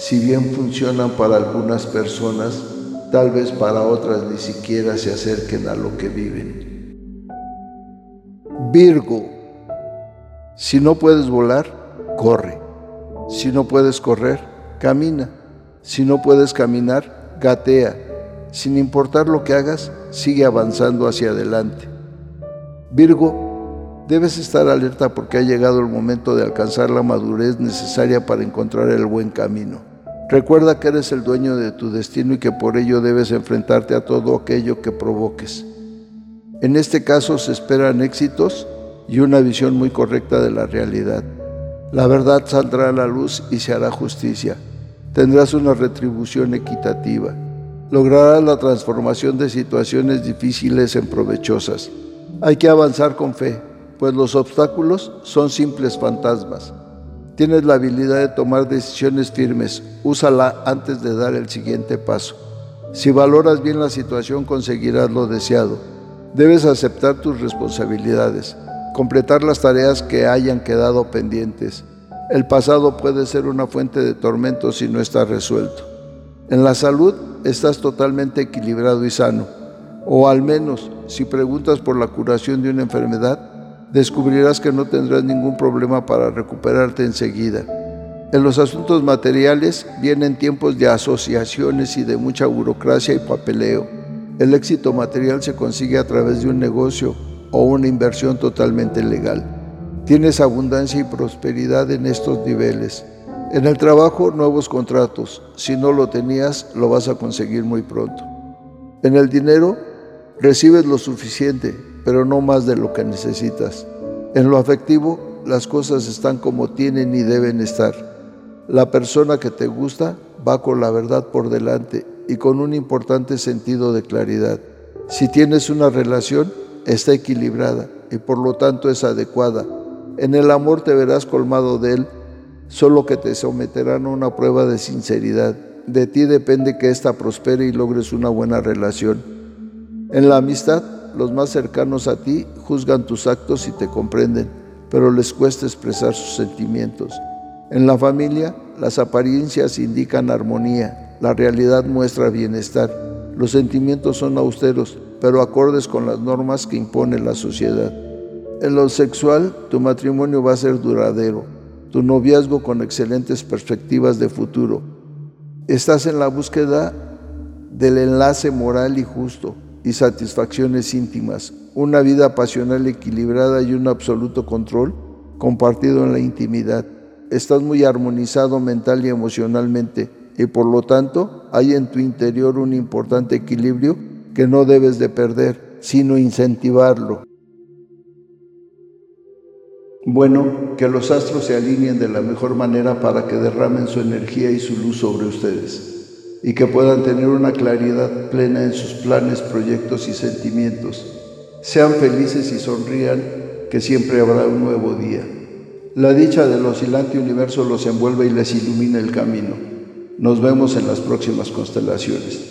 si bien funcionan para algunas personas, tal vez para otras ni siquiera se acerquen a lo que viven. Virgo si no puedes volar, corre. Si no puedes correr, camina. Si no puedes caminar, gatea. Sin importar lo que hagas, sigue avanzando hacia adelante. Virgo, debes estar alerta porque ha llegado el momento de alcanzar la madurez necesaria para encontrar el buen camino. Recuerda que eres el dueño de tu destino y que por ello debes enfrentarte a todo aquello que provoques. En este caso se esperan éxitos y una visión muy correcta de la realidad. La verdad saldrá a la luz y se hará justicia. Tendrás una retribución equitativa. Lograrás la transformación de situaciones difíciles en provechosas. Hay que avanzar con fe, pues los obstáculos son simples fantasmas. Tienes la habilidad de tomar decisiones firmes, úsala antes de dar el siguiente paso. Si valoras bien la situación conseguirás lo deseado. Debes aceptar tus responsabilidades completar las tareas que hayan quedado pendientes. El pasado puede ser una fuente de tormento si no está resuelto. En la salud estás totalmente equilibrado y sano, o al menos si preguntas por la curación de una enfermedad, descubrirás que no tendrás ningún problema para recuperarte enseguida. En los asuntos materiales vienen tiempos de asociaciones y de mucha burocracia y papeleo. El éxito material se consigue a través de un negocio o una inversión totalmente legal. Tienes abundancia y prosperidad en estos niveles. En el trabajo, nuevos contratos. Si no lo tenías, lo vas a conseguir muy pronto. En el dinero, recibes lo suficiente, pero no más de lo que necesitas. En lo afectivo, las cosas están como tienen y deben estar. La persona que te gusta va con la verdad por delante y con un importante sentido de claridad. Si tienes una relación, está equilibrada y por lo tanto es adecuada. En el amor te verás colmado de él, solo que te someterán a una prueba de sinceridad. De ti depende que ésta prospere y logres una buena relación. En la amistad, los más cercanos a ti juzgan tus actos y te comprenden, pero les cuesta expresar sus sentimientos. En la familia, las apariencias indican armonía, la realidad muestra bienestar, los sentimientos son austeros, pero acordes con las normas que impone la sociedad. En lo sexual, tu matrimonio va a ser duradero, tu noviazgo con excelentes perspectivas de futuro. Estás en la búsqueda del enlace moral y justo y satisfacciones íntimas, una vida pasional equilibrada y un absoluto control compartido en la intimidad. Estás muy armonizado mental y emocionalmente y por lo tanto hay en tu interior un importante equilibrio que no debes de perder, sino incentivarlo. Bueno, que los astros se alineen de la mejor manera para que derramen su energía y su luz sobre ustedes y que puedan tener una claridad plena en sus planes, proyectos y sentimientos. Sean felices y sonrían, que siempre habrá un nuevo día. La dicha del oscilante universo los envuelve y les ilumina el camino. Nos vemos en las próximas constelaciones.